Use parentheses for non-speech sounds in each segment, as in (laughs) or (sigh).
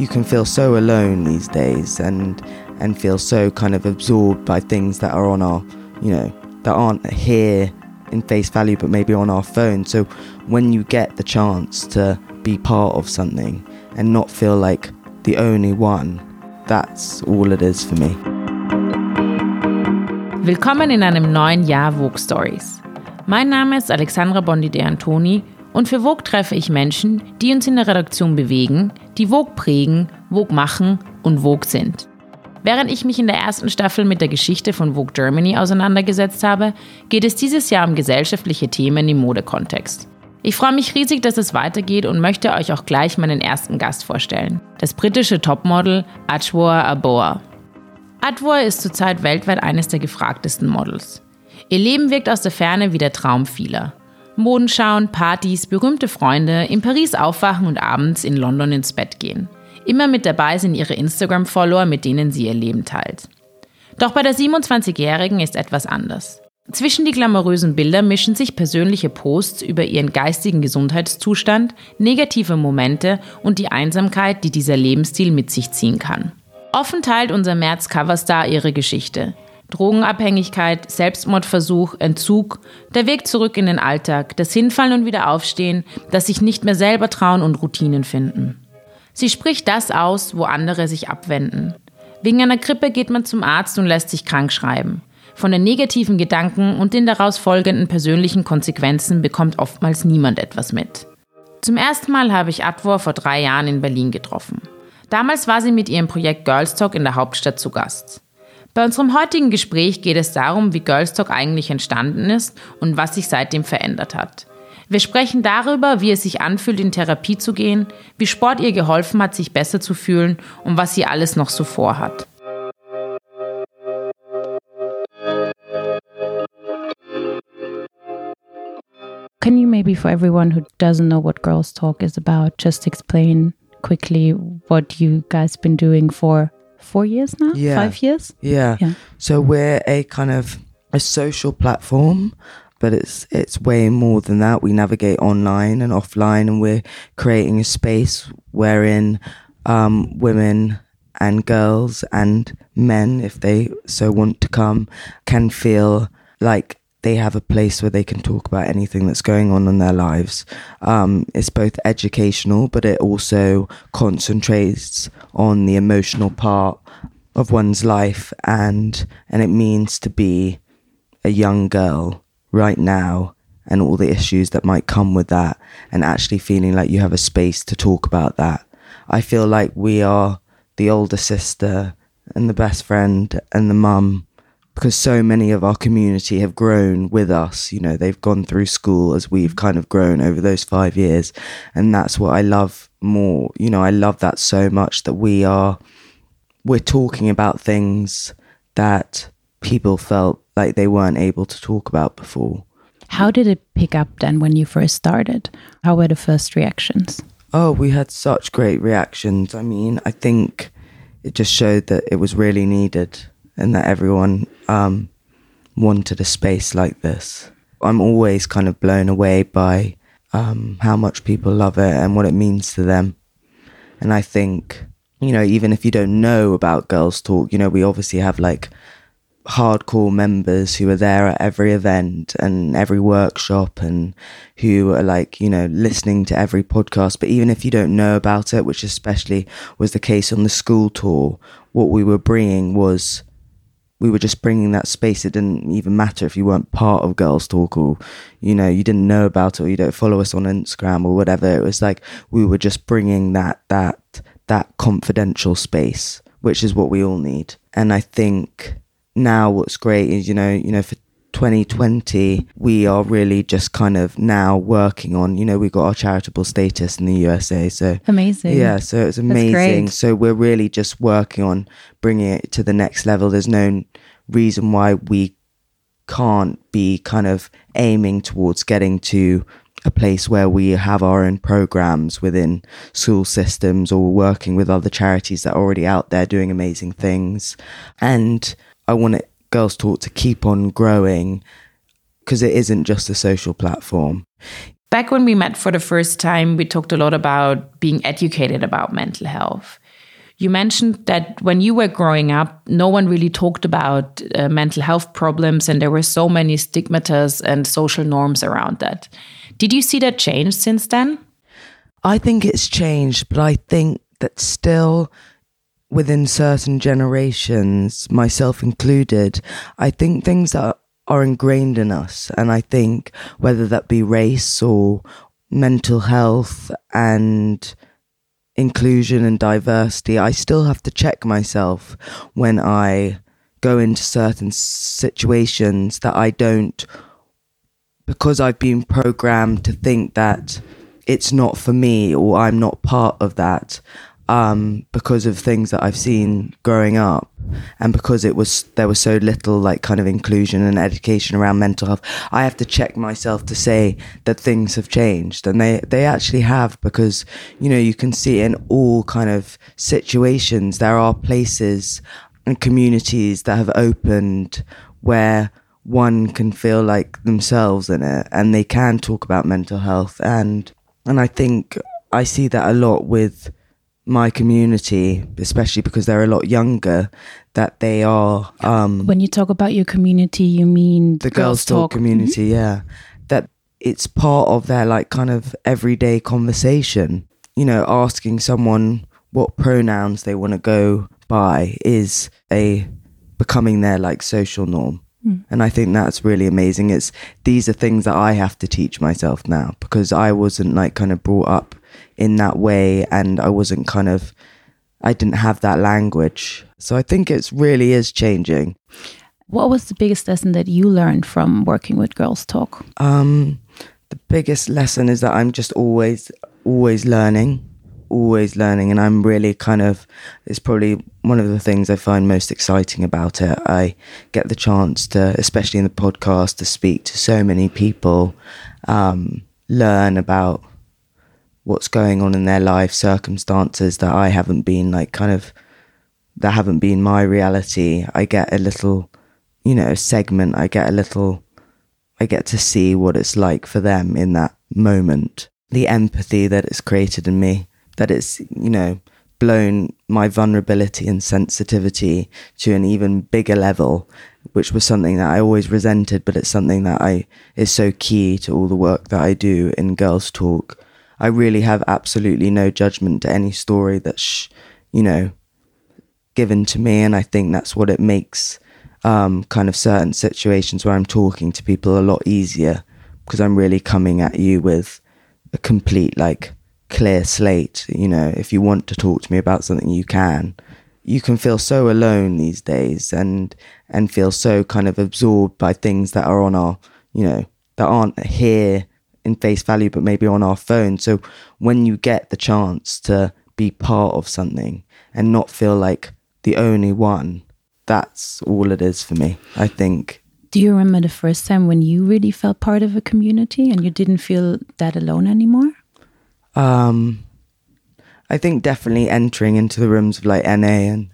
you can feel so alone these days and and feel so kind of absorbed by things that are on our, you know, that aren't here in face value but maybe on our phone. So when you get the chance to be part of something and not feel like the only one, that's all it is for me. Willkommen in einem neuen Jahr Vogue Stories. Mein Name ist Alexandra Bondi de Antoni und für Vogue treffe ich Menschen, die uns in der Redaktion bewegen, die Vogue prägen, Vogue machen und Vogue sind. Während ich mich in der ersten Staffel mit der Geschichte von Vogue Germany auseinandergesetzt habe, geht es dieses Jahr um gesellschaftliche Themen im Modekontext. Ich freue mich riesig, dass es weitergeht und möchte euch auch gleich meinen ersten Gast vorstellen. Das britische Topmodel Ajwa Aboa. Adwoa ist zurzeit weltweit eines der gefragtesten Models. Ihr Leben wirkt aus der Ferne wie der Traum vieler. Modenschauen, Partys, berühmte Freunde, in Paris aufwachen und abends in London ins Bett gehen. Immer mit dabei sind ihre Instagram-Follower, mit denen sie ihr Leben teilt. Doch bei der 27-Jährigen ist etwas anders. Zwischen die glamourösen Bilder mischen sich persönliche Posts über ihren geistigen Gesundheitszustand, negative Momente und die Einsamkeit, die dieser Lebensstil mit sich ziehen kann. Offen teilt unser März-Coverstar ihre Geschichte. Drogenabhängigkeit, Selbstmordversuch, Entzug, der Weg zurück in den Alltag, das Hinfallen und Wiederaufstehen, das sich nicht mehr selber trauen und Routinen finden. Sie spricht das aus, wo andere sich abwenden. Wegen einer Grippe geht man zum Arzt und lässt sich krank schreiben. Von den negativen Gedanken und den daraus folgenden persönlichen Konsequenzen bekommt oftmals niemand etwas mit. Zum ersten Mal habe ich Adwor vor drei Jahren in Berlin getroffen. Damals war sie mit ihrem Projekt Girls Talk in der Hauptstadt zu Gast. Bei unserem heutigen Gespräch geht es darum, wie Girls Talk eigentlich entstanden ist und was sich seitdem verändert hat. Wir sprechen darüber, wie es sich anfühlt, in Therapie zu gehen, wie Sport ihr geholfen hat, sich besser zu fühlen und was sie alles noch so vorhat. Can you maybe, for everyone who doesn't know what Girls Talk is about, just explain quickly what you guys been doing for four years now? Yeah. Five years? Yeah. Yeah. So we're a kind of a social platform, but it's it's way more than that. We navigate online and offline, and we're creating a space wherein um, women and girls and men, if they so want to come, can feel like they have a place where they can talk about anything that's going on in their lives. Um, it's both educational, but it also concentrates on the emotional part of one's life, and and it means to be a young girl right now and all the issues that might come with that, and actually feeling like you have a space to talk about that. I feel like we are the older sister and the best friend and the mum because so many of our community have grown with us. You know, they've gone through school as we've mm-hmm. kind of grown over those five years. And that's what I love more. You know, I love that so much that we are, we're talking about things that people felt like they weren't able to talk about before. How did it pick up then when you first started? How were the first reactions? Oh, we had such great reactions. I mean, I think it just showed that it was really needed and that everyone um, wanted a space like this. I'm always kind of blown away by um, how much people love it and what it means to them. And I think, you know, even if you don't know about Gurls Talk, you know, we obviously have like hardcore members who are there at every event and every workshop and who are like, you know, listening to every podcast. But even if you don't know about it, which especially was the case on the school tour, what we were bringing was we were just bringing that space. It didn't even matter if you weren't part of Gurls Talk or, you know, you didn't know about it or you don't follow us on Instagram or whatever. It was like we were just bringing that, that, that confidential space, which is what we all need. And I think now what's great is, you know, you know, for 2020, we are really just kind of now working on, you know, we got our charitable status in the USA. So Amazing. yeah, so it's amazing. So we're really just working on bringing it to the next level. There's no reason why we can't be kind of aiming towards getting to a place where we have our own programs within school systems or working with other charities that are already out there doing amazing things. And I want it, Gurls Talk to keep on growing because it isn't just a social platform. Back when we met for the first time, we talked a lot about being educated about mental health. You mentioned that when you were growing up, no one really talked about uh, mental health problems, and there were so many stigmatas and social norms around that. Did you see that change since then? I think it's changed, but I think that still within certain generations, myself included, I think things that are ingrained in us. And I think whether that be race or mental health and inclusion and diversity, I still have to check myself when I go into certain situations that I don't, because I've been programmed to think that it's not for me or I'm not part of that. Um, because of things that I've seen growing up, and because it was there was so little like kind of inclusion and education around mental health, I have to check myself to say that things have changed, and they they actually have because you know you can see in all kind of situations. There are places and communities that have opened where one can feel like themselves in it and they can talk about mental health. And and I think I see that a lot with my community, especially because they're a lot younger, that they are. Um, when you talk about your community, you mean the Gurls, Talk, community, mm-hmm. yeah. That it's part of their like kind of everyday conversation. You know, asking someone what pronouns they want to go by is a becoming their like social norm. Mm. And I think that's really amazing. It's these are things that I have to teach myself now because I wasn't like kind of brought up in that way and I wasn't kind of I didn't have that language. So I think it really is changing. What was the biggest lesson that you learned from working with Gurls Talk? Um, the biggest lesson is that I'm just always, always learning, always learning. And I'm really kind of, it's probably one of the things I find most exciting about it. I get the chance to, especially in the podcast, to speak to so many people, um, learn about what's going on in their life, circumstances that I haven't been like kind of that haven't been my reality. I get a little, you know, segment. I get a little, I get to see what it's like for them in that moment. The empathy that it's created in me, that it's, you know, blown my vulnerability and sensitivity to an even bigger level, which was something that I always resented, but it's something that I is so key to all the work that I do in Gurls Talk I really have absolutely no judgment to any story that's, you know, given to me. And I think that's what it makes um, kind of certain situations where I'm talking to people a lot easier because I'm really coming at you with a complete, like, clear slate. You know, if you want to talk to me about something, you can. You can feel so alone these days and and feel so kind of absorbed by things that are on our, you know, that aren't here in face value, but maybe on our phone. So when you get the chance to be part of something and not feel like the only one, that's all it is for me, I think. Do you remember the first time when you really felt part of a community and you didn't feel that alone anymore? Um, I think definitely entering into the rooms of like NA and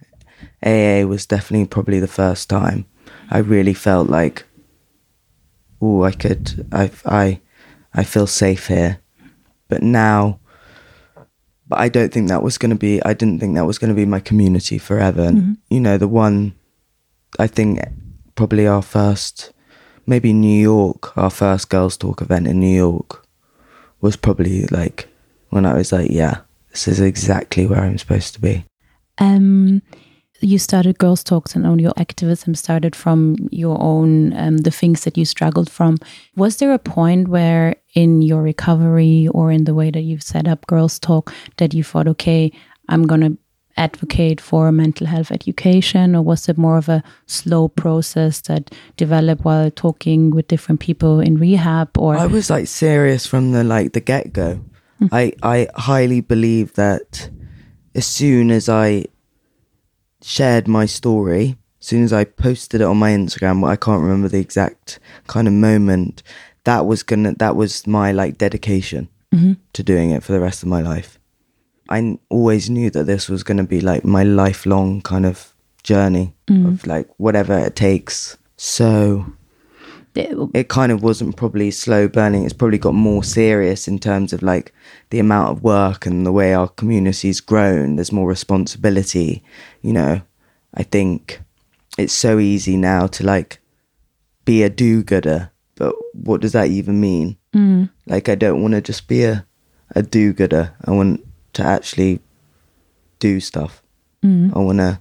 AA was definitely probably the first time I really felt like, oh, I could, I, I, I feel safe here. But now, but I don't think that was going to be, I didn't think that was going to be my community forever. And, mm-hmm. you know, the one, I think probably our first, maybe New York, our first Gurls Talk event in New York was probably like when I was like, yeah, this is exactly where I'm supposed to be. Um, you started Gurls Talks and all your activism started from your own, um, the things that you struggled from. Was there a point where in your recovery or in the way that you've set up Gurls Talk that you thought, okay, I'm going to advocate for mental health education or was it more of a slow process that developed while talking with different people in rehab or I was like serious from the like the get-go. Mm. I I highly believe that as soon as I shared my story, as soon as I posted it on my Instagram, I can't remember the exact kind of moment, that was gonna, that was my like dedication mm-hmm. to doing it for the rest of my life. I always knew that this was gonna be like my lifelong kind of journey mm-hmm. of like whatever it takes. So it kind of wasn't probably slow burning. It's probably got more serious in terms of like the amount of work and the way our community's grown. There's more responsibility. You know, I think it's so easy now to like be a do gooder, but what does that even mean? Mm. Like, I don't want to just be a, a do gooder. I want to actually do stuff. I want to,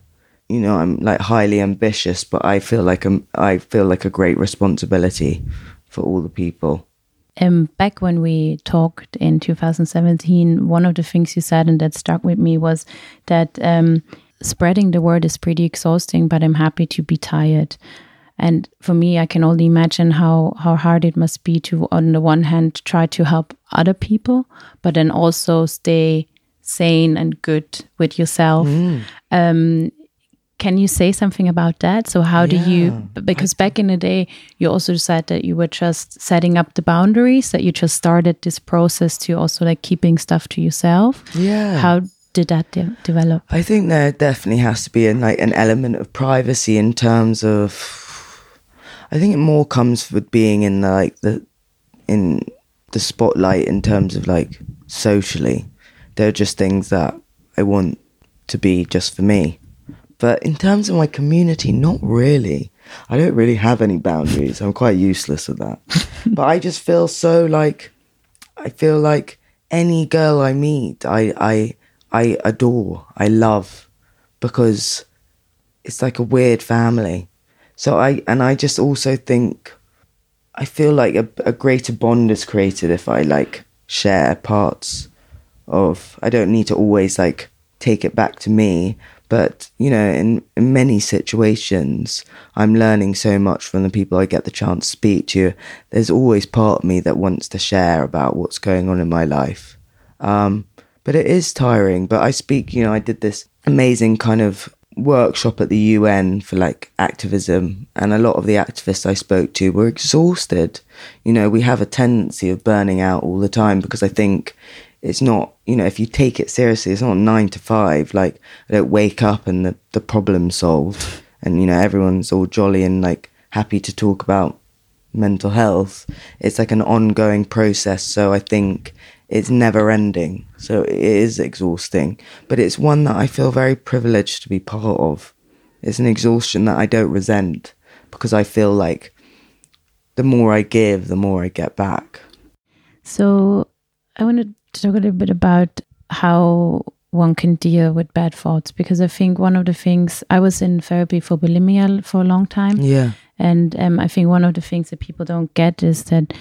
you know, I'm like highly ambitious, but I feel like I'm, I feel like a great responsibility for all the people. Um, back when we talked in 2017, one of the things you said and that stuck with me was that um, spreading the word is pretty exhausting, but I'm happy to be tired. And for me, I can only imagine how, how hard it must be to, on the one hand, try to help other people, but then also stay sane and good with yourself. Um, can you say something about that? So, how do you, Yeah, because back in the day, you also said that you were just setting up the boundaries, that you just started this process to also like keeping stuff to yourself. Yeah. How did that de- develop? I think there definitely has to be an, like an element of privacy in terms of. I think it more comes with being in the, like the in the spotlight in terms of like socially. There are just things that I want to be just for me. But in terms of my community, not really. I don't really have any boundaries. I'm quite useless at that. (laughs) but I just feel so like I feel like any girl I meet, I I I adore, I love because it's like a weird family. So I and I just also think I feel like a, a greater bond is created if I like share parts of I don't need to always like take it back to me but you know in, in many situations I'm learning so much from the people I get the chance to speak to. There's always part of me that wants to share about what's going on in my life. Um, but it is tiring. But I speak you know I did this amazing kind of workshop at the UN for like activism. And a lot of the activists I spoke to were exhausted. You know, we have a tendency of burning out all the time because I think it's not, you know, if you take it seriously, it's not nine to five. Like I don't wake up and the, the problem's solved and, you know, everyone's all jolly and like happy to talk about mental health. It's like an ongoing process. So I think it's never ending. So it is exhausting, but it's one that I feel very privileged to be part of. It's an exhaustion that I don't resent because I feel like the more I give, the more I get back. So, I wanted to talk a little bit about how one can deal with bad thoughts because I think one of the things I was in therapy for bulimia for a long time. Yeah. And um, I think one of the things that people don't get is that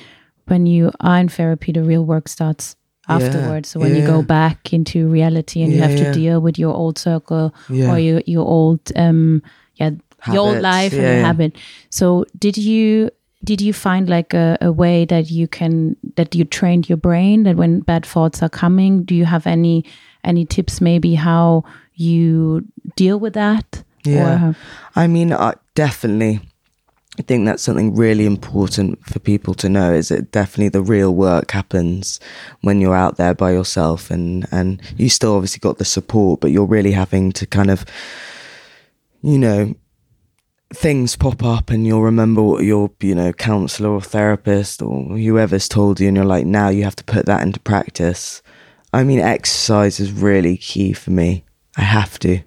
when you are in therapy, the real work starts Yeah, afterwards. So when you go back into reality and you Yeah, have to deal with your old circle Yeah. or your your old um yeah your old life and yeah, yeah. habit. So did you did you find like a, a way that you can that you trained your brain that when bad thoughts are coming, do you have any any tips maybe how you deal with that? Yeah. Or I mean, I definitely. I think that's something really important for people to know is that definitely the real work happens when you're out there by yourself and, and you still obviously got the support, but you're really having to kind of, you know, things pop up and you'll remember what your, you know, counselor or therapist or whoever's told you and you're like, now you have to put that into practice. I mean, exercise is really key for me. I have to.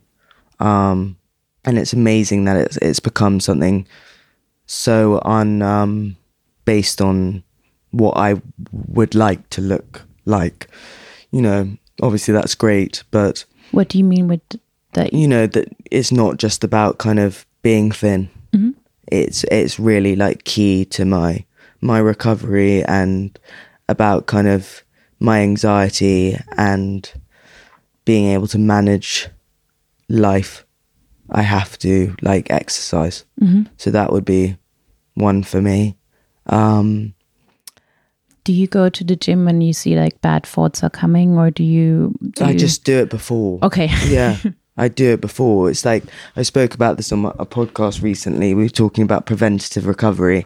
Um, and it's amazing that it's it's become something so un um, based on what I would like to look like. You know, obviously that's great, but what do you mean with that? you know that it's not just about kind of being thin. It's it's really like key to my my recovery and about kind of my anxiety and being able to manage life. I have to like exercise. So that would be one for me. Um, Do you go to the gym when you see like bad thoughts are coming, or do you? Do I you- just do it before. okay. yeah (laughs) i do it before. It's like i spoke about this on a podcast recently. We were talking about preventative recovery.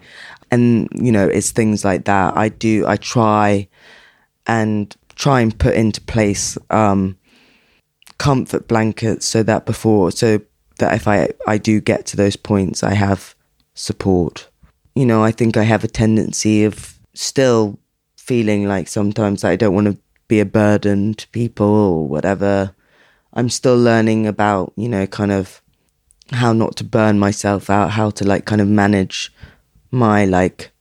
And you know it's things like that. I do i try and try and put into place um comfort blankets so that before so that if i i do get to those points i have support. You know, I think I have a tendency of still feeling like sometimes I don't want to be a burden to people or whatever. I'm still learning about, you know, kind of how not to burn myself out, how to like kind of manage my like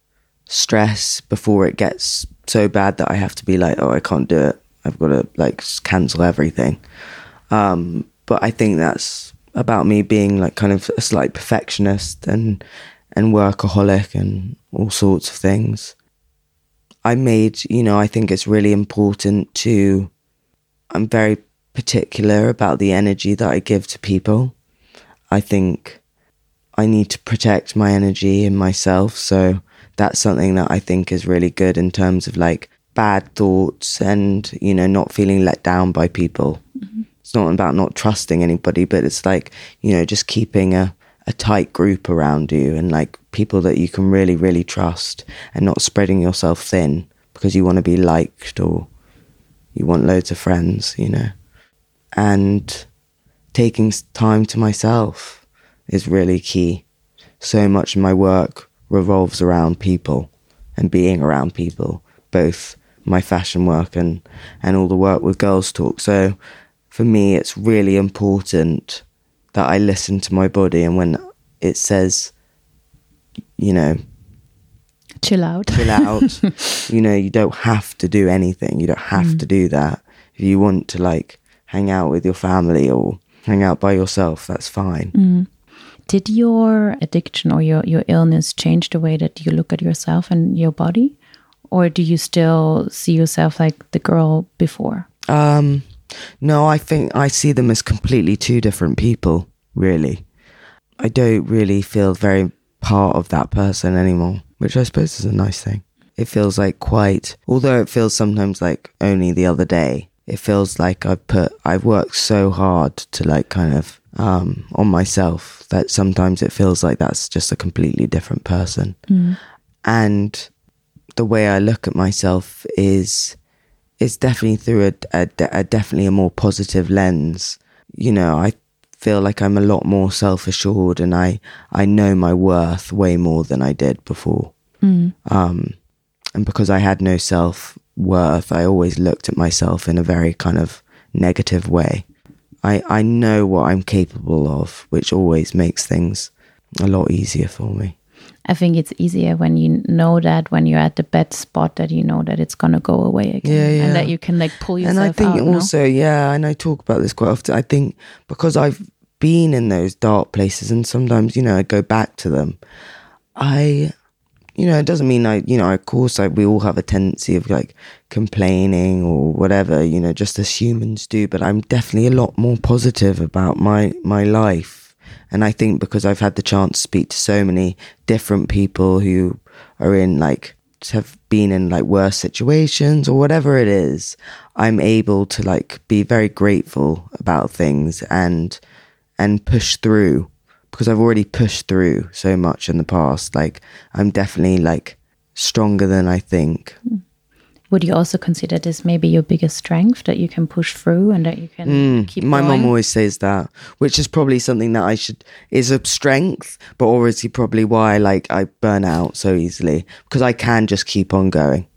stress before it gets so bad that I have to be like, oh, I can't do it. I've got to like cancel everything. Um, but I think that's about me being like kind of a slight perfectionist and and workaholic and all sorts of things. I made, you know, I think it's really important to, I'm very particular about the energy that I give to people. I think I need to protect my energy in myself. So that's something that I think is really good in terms of like bad thoughts and, you know, not feeling let down by people. Mm-hmm. It's not about not trusting anybody, but it's like, you know, just keeping a, a tight group around you and like people that you can really, really trust and not spreading yourself thin because you want to be liked or you want loads of friends, you know. And taking time to myself is really key. So much of my work revolves around people and being around people, both my fashion work and, and all the work with Gurls Talk. So for me, it's really important that I listen to my body and when it says, you know, chill out, chill (laughs) out, you know, you don't have to do anything. You don't have mm. to do that. If you want to like hang out with your family or hang out by yourself, that's fine. Mm. Did your addiction or your, your illness change the way that you look at yourself and your body? Or do you still see yourself like the girl before? Um, no, I think I see them as completely two different people, really. I don't really feel very part of that person anymore, which I suppose is a nice thing. It feels like quite, although it feels sometimes like only the other day, it feels like I've put, I've worked so hard to like kind of, um, on myself that sometimes it feels like that's just a completely different person. Mm. And the way I look at myself is, it's definitely through a, a, a, definitely a more positive lens. You know, I feel like I'm a lot more self assured and I I know my worth way more than I did before. Mm. Um, and because I had no self worth, I always looked at myself in a very kind of negative way. I I know what I'm capable of, which always makes things a lot easier for me. I think it's easier when you know that when you're at the bad spot that you know that it's gonna go away again, yeah, yeah. and that you can like pull yourself. And I think out, also, no? yeah, and I talk about this quite often. I think because I've been in those dark places, and sometimes you know I go back to them. I, you know, it doesn't mean I, you know, of course, like we all have a tendency of like complaining or whatever, you know, just as humans do. But I'm definitely a lot more positive about my my life and I think because I've had the chance to speak to so many different people who are in like, have been in like worse situations or whatever it is, I'm able to like be very grateful about things and, and push through because I've already pushed through so much in the past. Like, I'm definitely like stronger than I think. Would you also consider this maybe your biggest strength that you can push through and that you can mm, keep? My mom always says that, which is probably something that I should is a strength, but obviously probably why like I burn out so easily because I can just keep on going.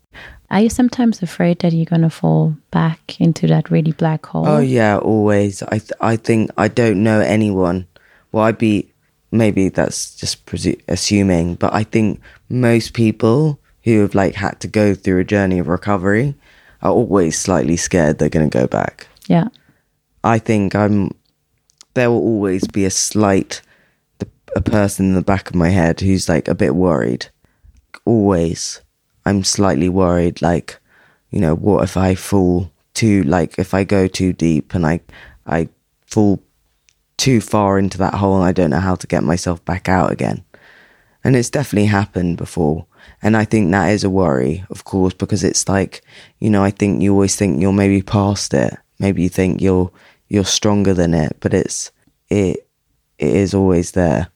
Are you sometimes afraid that you're gonna fall back into that really black hole? Oh yeah, always. I th- I think I don't know anyone. Well, I'd be maybe that's just presu- assuming, but I think most people who have like had to go through a journey of recovery are always slightly scared they're going to go back. Yeah. I think I'm there will always be a slight a person in the back of my head who's like a bit worried. Always. I'm slightly worried like you know, what if I fall too like if I go too deep and I I fall too far into that hole and I don't know how to get myself back out again. And it's definitely happened before. And I think that is a worry, of course, because it's like, you know, I think you always think you're maybe past it. Maybe you think you're you're stronger than it, but it's it it is always there.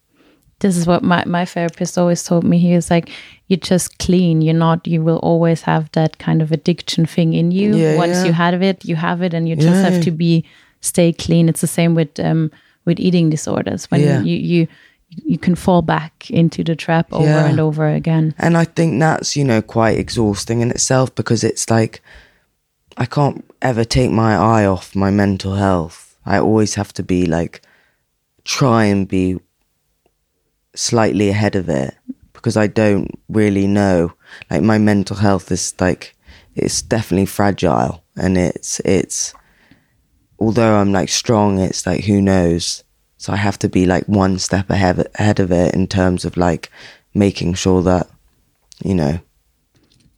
This is what my, my therapist always told me. He was like, You're just clean. You're not you will always have that kind of addiction thing in you. Yeah, Once yeah. you have it, you have it and you just yeah. have to be stay clean. It's the same with um with eating disorders. When you, you you can fall back into the trap over Yeah. and over again. And I think that's, you know, quite exhausting in itself because it's like I can't ever take my eye off my mental health. I always have to be like try and be slightly ahead of it because I don't really know. Like my mental health is like it's definitely fragile and it's it's although I'm like strong, it's like who knows. So I have to be like one step ahead ahead of it in terms of like making sure that you know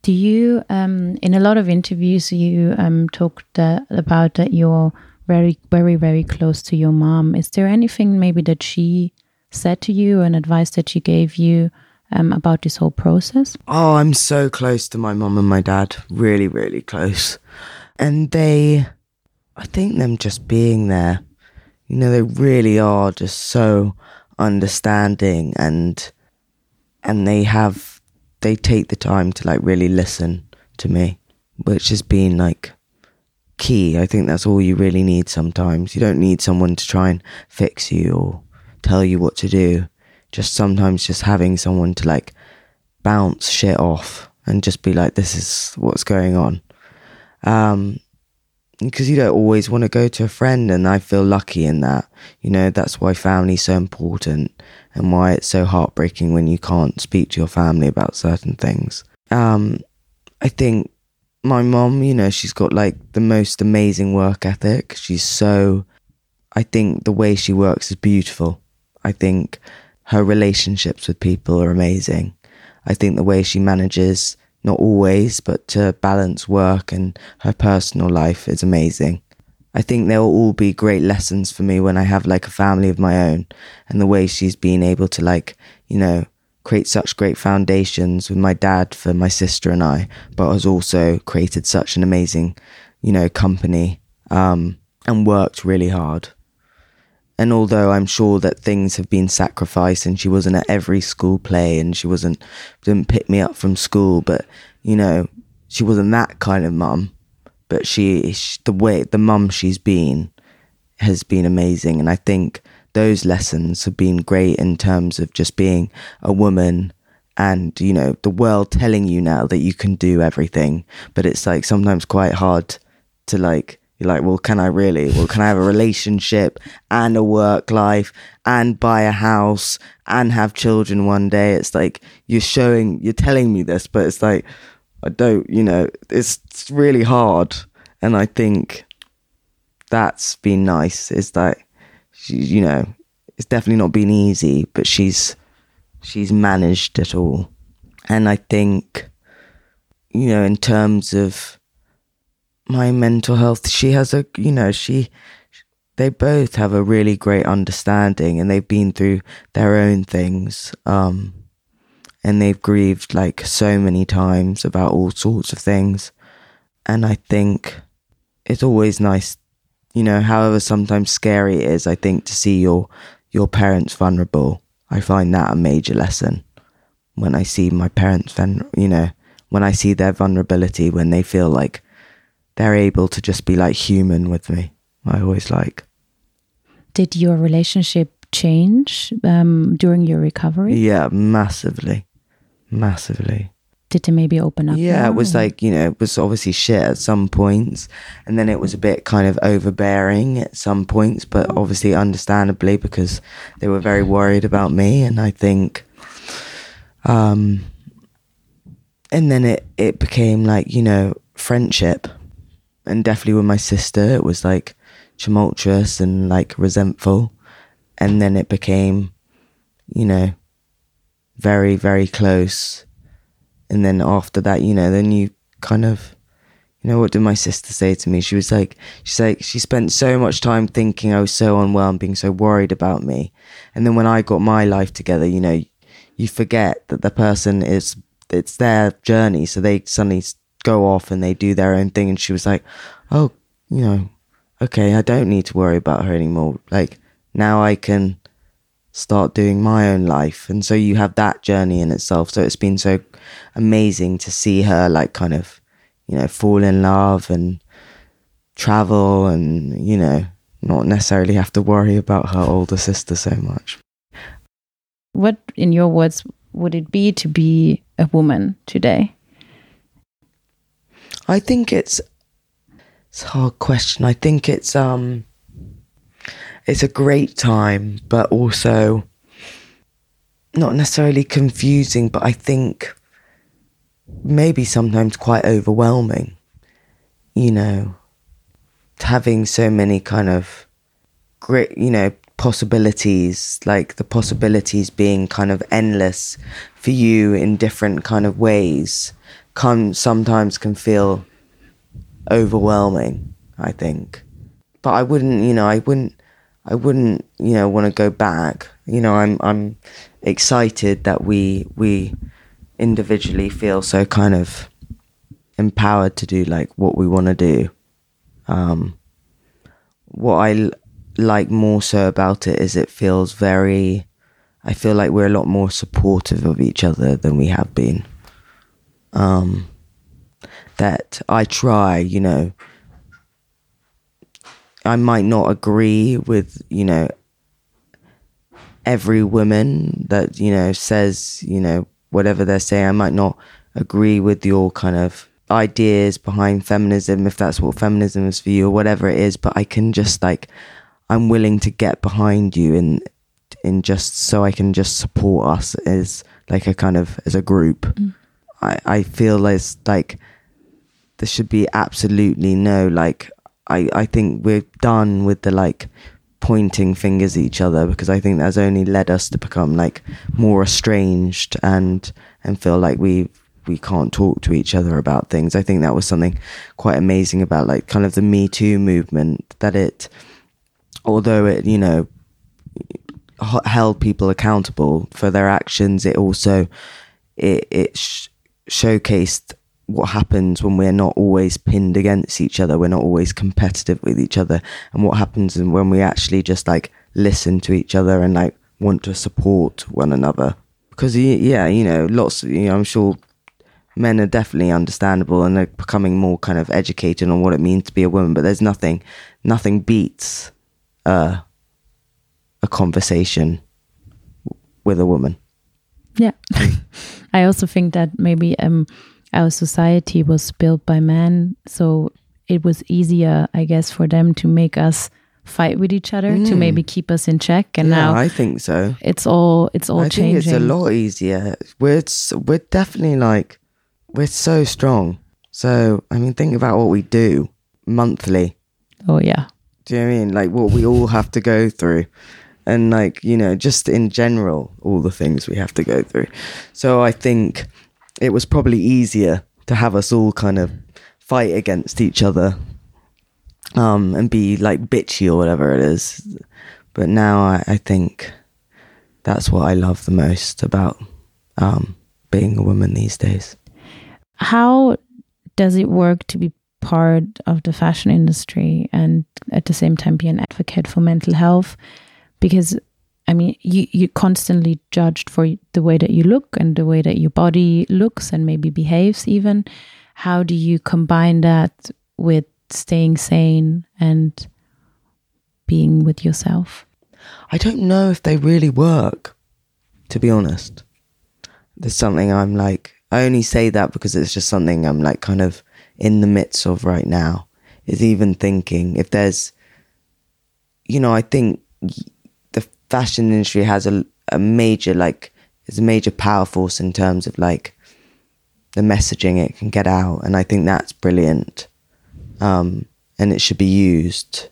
Do you, um, in a lot of interviews, you um, talked uh, about that you're very, very, very close to your mom. Is there anything maybe that she said to you, an advice that she gave you um, about this whole process? Oh, I'm so close to my mom and my dad. Really, really close. And they, I think them just being there, you know, they really are just so understanding and, and they have, they take the time to like really listen to me, which has been like key. I think that's all you really need sometimes. You don't need someone to try and fix you or tell you what to do. Just sometimes just having someone to like bounce shit off and just be like, this is what's going on. Um, because you don't always want to go to a friend, and I feel lucky in that. You know, that's why family's so important and why it's so heartbreaking when you can't speak to your family about certain things. Um, I think my mom, you know, she's got like the most amazing work ethic. She's so, I think the way she works is beautiful. I think her relationships with people are amazing. I think the way she manages, not always, but to balance work and her personal life is amazing. I think there will all be great lessons for me when I have like a family of my own and the way she's been able to like, you know, create such great foundations with my dad for my sister and I, but has also created such an amazing, you know, company um, and worked really hard. And although I'm sure that things have been sacrificed and she wasn't at every school play and she wasn't, didn't pick me up from school, but, you know, she wasn't that kind of mum. But she, she the way, the mum she's been has been amazing. And I think those lessons have been great in terms of just being a woman and, you know, the world telling you now that you can do everything. But it's like sometimes quite hard to like, you're like, well, can I really? Well, can I have a relationship and a work life and buy a house and have children one day? It's like you're showing, you're telling me this, but it's like, I don't, you know, it's, it's really hard. And I think that's been nice is that she, you know, it's definitely not been easy, but she's, she's managed it all. And I think, you know, in terms of my mental health, she has a, you know, she, they both have a really great understanding and they've been through their own things. Um, and they've grieved like so many times about all sorts of things. And I think it's always nice, you know, however sometimes scary it is, I think to see your your parents vulnerable. I find that a major lesson when I see my parents then, you know, when I see their vulnerability when they feel like they're able to just be like human with me. I always like. Did your relationship change um, during your recovery? Yeah, massively. Massively. Did they maybe open up? Yeah, it was or- like, you know, it was obviously shit at some points. And then it was a bit kind of overbearing at some points, but obviously understandably because they were very worried about me. And I think, um, and then it, it became like, you know, friendship. And definitely with my sister, it was like tumultuous and like resentful. And then it became, you know, very, very close and then after that, you know, then you kind of, you know, what did my sister say to me? She was like, she's like, she spent so much time thinking I was so unwell and being so worried about me. And then when I got my life together, you know, you forget that the person is, it's their journey. So they suddenly go off and they do their own thing. And she was like, oh, you know, okay, I don't need to worry about her anymore. Like now I can start doing my own life and so you have that journey in itself so it's been so amazing to see her like kind of you know fall in love and travel and you know not necessarily have to worry about her older sister so much What, in your words, would it be to be a woman today? I think it's it's a hard question. I think it's um it's a great time, but also not necessarily confusing, but I think maybe sometimes quite overwhelming. You know, having so many kind of great, you know, possibilities, like the possibilities being kind of endless for you in different kind of ways, can sometimes can feel overwhelming. I think, but I wouldn't, you know, I wouldn't, I wouldn't, you know, want to go back. You know, I'm, I'm excited that we, we individually feel so kind of empowered to do like what we want to do. Um, what I l- like more so about it is it feels very, I feel like we're a lot more supportive of each other than we have been. Um, that I try, you know, I might not agree with, you know, every woman that, you know, says, you know, whatever they're saying. I might not agree with your kind of ideas behind feminism, if that's what feminism is for you or whatever it is, but I can just like, I'm willing to get behind you in, in just so I can just support us as like a kind of, as a group. Mm. I, I feel as like there should be absolutely no like I, I think we're done with the like pointing fingers at each other because I think that's only led us to become like more estranged and and feel like we we can't talk to each other about things. I think that was something quite amazing about like kind of the Me Too movement that it although it you know held people accountable for their actions it also it it sh- showcased what happens when we're not always pinned against each other, we're not always competitive with each other, and what happens when we actually just like listen to each other and like want to support one another. Because yeah, you know, lots. You know, I'm sure men are definitely understandable and are becoming more kind of educated on what it means to be a woman. But there's nothing, nothing beats uh, a conversation with a woman. Yeah, (laughs) I also think that maybe um our society was built by men, so it was easier, I guess, for them to make us fight with each other mm. to maybe keep us in check. And yeah, now I think so. It's all it's all I changing. think it's a lot easier. We're we're definitely like we're so strong. So I mean, think about what we do monthly. Oh yeah. Do you know what I mean? Like what we all have to go through. And like, you know, just in general, all the things we have to go through. So I think it was probably easier to have us all kind of fight against each other um, and be like bitchy or whatever it is. But now I, I think that's what I love the most about um, being a woman these days. How does it work to be part of the fashion industry and at the same time be an advocate for mental health? Because I mean, you you constantly judged for the way that you look and the way that your body looks and maybe behaves. Even how do you combine that with staying sane and being with yourself? I don't know if they really work. To be honest, there's something I'm like. I only say that because it's just something I'm like kind of in the midst of right now. Is even thinking if there's, you know, I think fashion industry has a, a major like is a major power force in terms of like the messaging it can get out and i think that's brilliant. Um, and it should be used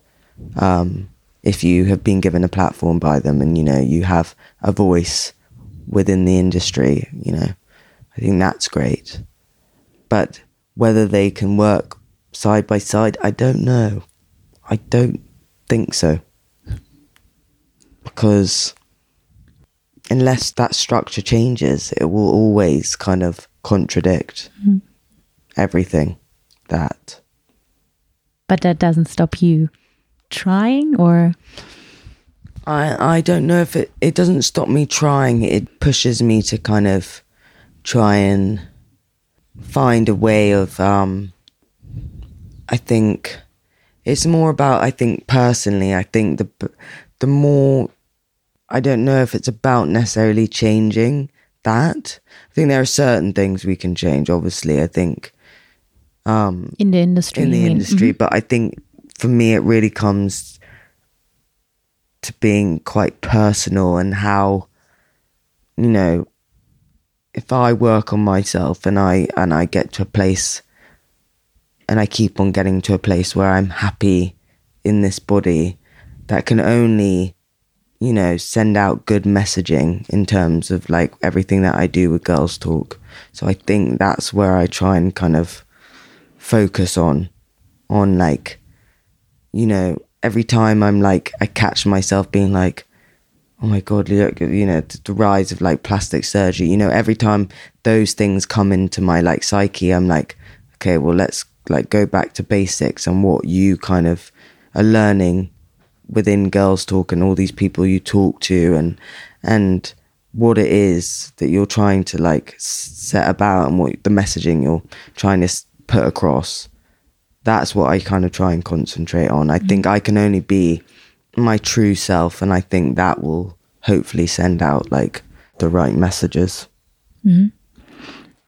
um, if you have been given a platform by them and you know you have a voice within the industry you know. I think that's great. But whether they can work side by side i don't know. I don't think so because unless that structure changes, it will always kind of contradict mm. everything that. But that doesn't stop you trying, or I I don't know if it it doesn't stop me trying. It pushes me to kind of try and find a way of um. I think it's more about I think personally. I think the the more I don't know if it's about necessarily changing that. I think there are certain things we can change. Obviously, I think um, in the industry. in the industry, Mhm. but I think for me, it really comes to being quite personal and how, you know, if I work on myself and I and I get to a place and I keep on getting to a place where I'm happy in this body, that can only, you know, send out good messaging in terms of like everything that I do with Gurls Talk. So I think that's where I try and kind of focus on, on like, you know, every time I'm like, I catch myself being like, oh my god, look, you know, the, rise of like plastic surgery. You know, every time those things come into my like psyche, I'm like, okay, well, let's like go back to basics and what you kind of are learning within Gurls Talk and all these people you talk to and and what it is that you're trying to like set about and what the messaging you're trying to put across. That's what I kind of try and concentrate on. I think I can only be my true self, and I think that will hopefully send out like the right messages.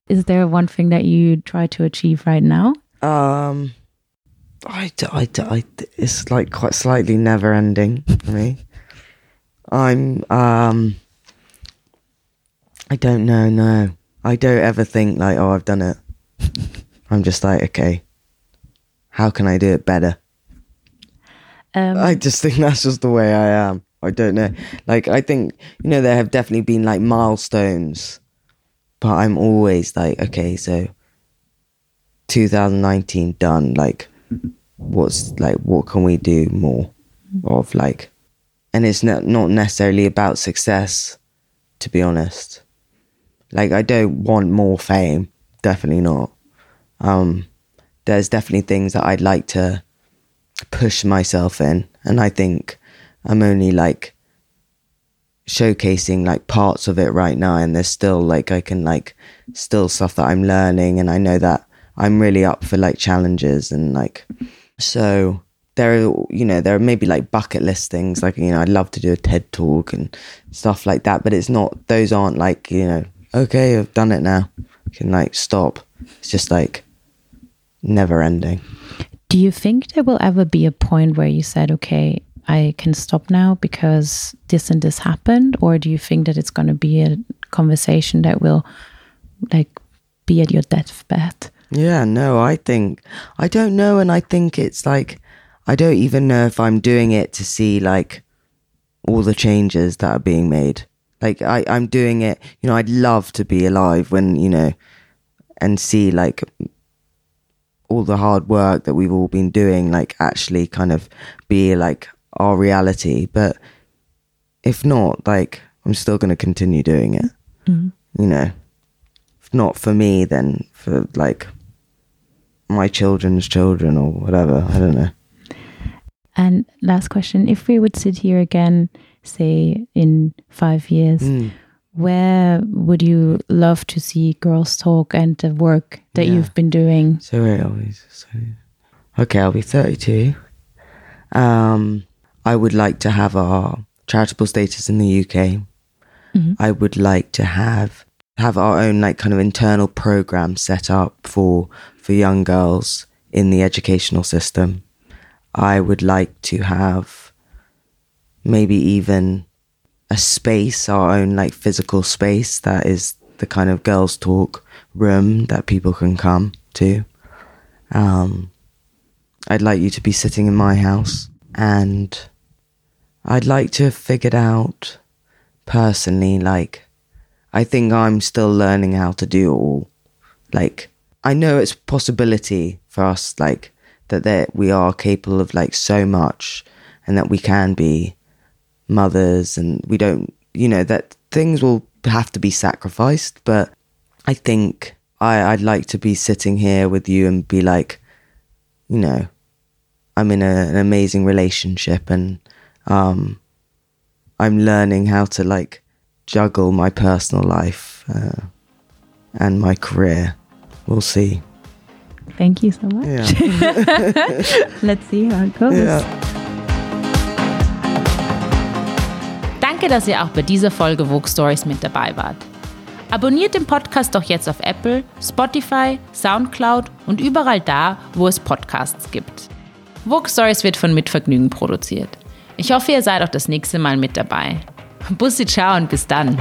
Is there one thing that you try to achieve right now? Um, I, I, I it's like quite slightly never ending for me. I'm, um, I don't know, no. I don't ever think like, oh, I've done it. (laughs) I'm just like, okay, how can I do it better? Um, I just think that's just the way I am. I don't know. Like, I think, you know, there have definitely been like milestones, but I'm always like, okay, so 2019 done. Like, what's like, what can we do more of? Like, and it's not, not necessarily about success, to be honest. Like, I don't want more fame. Definitely not. Um, there's definitely things that I'd like to push myself in and i think i'm only like showcasing like parts of it right now and there's still like i can like still stuff that i'm learning and i know that i'm really up for like challenges and like so there are you know there are maybe like bucket list things like you know i'd love to do a ted talk and stuff like that but it's not those aren't like you know okay i've done it now I can like stop it's just like never ending do you think there will ever be a point where you said, okay, I can stop now because this and this happened? Or do you think that it's going to be a conversation that will like be at your deathbed? Yeah, no, I think I don't know, and I think it's like I don't even know if I'm doing it to see like all the changes that are being made. Like I, I'm doing it, you know, I'd love to be alive when, you know, and see like all the hard work that we've all been doing, like actually kind of be like our reality. But if not, like I'm still going to continue doing it. Mm-hmm. You know, if not for me, then for like my children's children or whatever. I don't know. And last question if we would sit here again, say in five years, Mm. where would you love to see Gurls Talk and the work that Yeah. you've been doing? So I'll so okay. I'll be thirty-two. Um, I would like to have our charitable status in the UK. I would like to have have our own like kind of internal program set up for for young girls in the educational system. I would like to have maybe even a space, our own like physical space that is the kind of girls' talk room that people can come to. Um, I'd like you to be sitting in my house, and I'd like to have figured out personally, like, I think I'm still learning how to do all. Like, I know it's possibility for us, like, that there, we are capable of like so much, and that we can be mothers, and we don't, you know, that things will have to be sacrificed. But I think I, I'd like to be sitting here with you and be like, you know, I'm in a, an amazing relationship, and um, I'm learning how to like juggle my personal life uh, and my career. we'll see. Thank you so much. Yeah. (laughs) Let's see how it goes. Yeah. Danke, dass ihr auch bei dieser Folge Vogue Stories mit dabei wart. Abonniert den Podcast doch jetzt auf Apple, Spotify, Soundcloud und überall da, wo es Podcasts gibt. Vogue Stories wird von Mitvergnügen produziert. Ich hoffe, ihr seid auch das nächste Mal mit dabei. Bussi, ciao und bis dann.